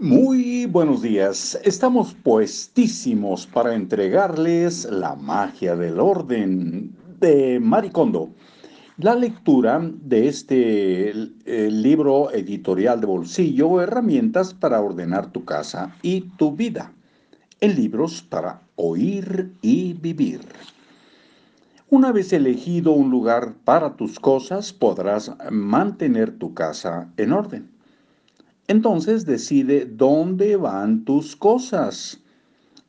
Muy buenos días. Estamos puestísimos para entregarles la magia del orden de Maricondo. La lectura de este libro editorial de bolsillo, herramientas para ordenar tu casa y tu vida, en libros para oír y vivir. Una vez elegido un lugar para tus cosas, podrás mantener tu casa en orden. Entonces decide dónde van tus cosas.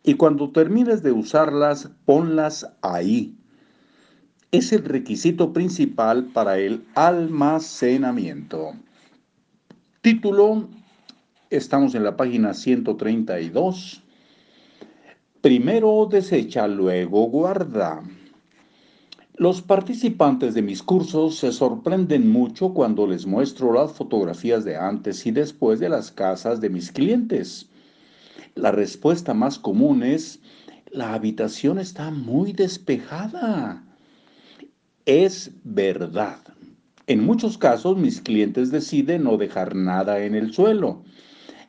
Y cuando termines de usarlas, ponlas ahí. Es el requisito principal para el almacenamiento. Título, estamos en la página 132. Primero desecha, luego guarda. Los participantes de mis cursos se sorprenden mucho cuando les muestro las fotografías de antes y después de las casas de mis clientes. La respuesta más común es, la habitación está muy despejada. Es verdad. En muchos casos mis clientes deciden no dejar nada en el suelo,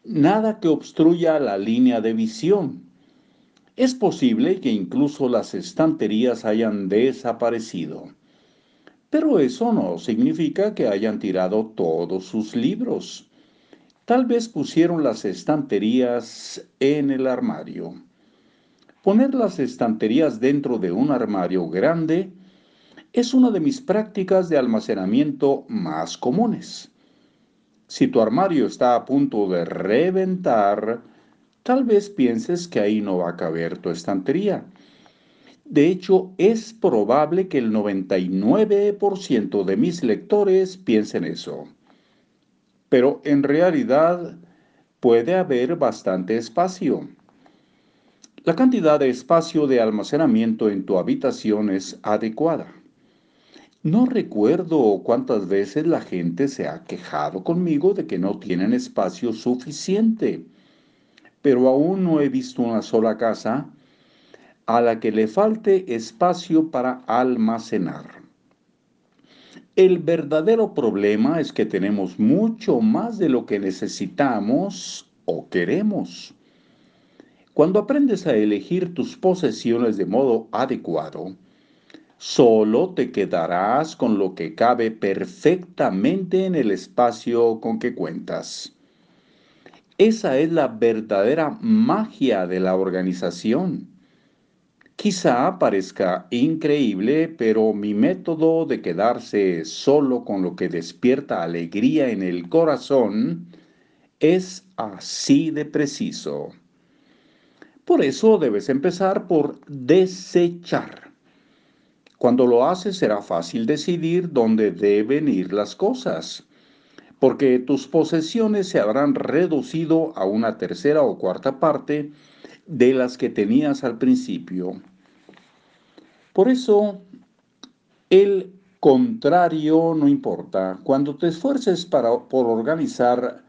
nada que obstruya la línea de visión. Es posible que incluso las estanterías hayan desaparecido. Pero eso no significa que hayan tirado todos sus libros. Tal vez pusieron las estanterías en el armario. Poner las estanterías dentro de un armario grande es una de mis prácticas de almacenamiento más comunes. Si tu armario está a punto de reventar, Tal vez pienses que ahí no va a caber tu estantería. De hecho, es probable que el 99% de mis lectores piensen eso. Pero en realidad puede haber bastante espacio. La cantidad de espacio de almacenamiento en tu habitación es adecuada. No recuerdo cuántas veces la gente se ha quejado conmigo de que no tienen espacio suficiente pero aún no he visto una sola casa a la que le falte espacio para almacenar. El verdadero problema es que tenemos mucho más de lo que necesitamos o queremos. Cuando aprendes a elegir tus posesiones de modo adecuado, solo te quedarás con lo que cabe perfectamente en el espacio con que cuentas. Esa es la verdadera magia de la organización. Quizá parezca increíble, pero mi método de quedarse solo con lo que despierta alegría en el corazón es así de preciso. Por eso debes empezar por desechar. Cuando lo haces será fácil decidir dónde deben ir las cosas porque tus posesiones se habrán reducido a una tercera o cuarta parte de las que tenías al principio. Por eso, el contrario no importa. Cuando te esfuerces para, por organizar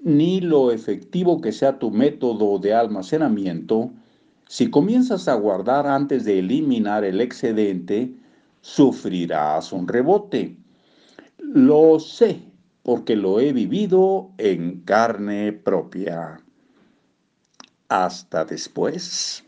ni lo efectivo que sea tu método de almacenamiento, si comienzas a guardar antes de eliminar el excedente, sufrirás un rebote. Lo sé, porque lo he vivido en carne propia. Hasta después.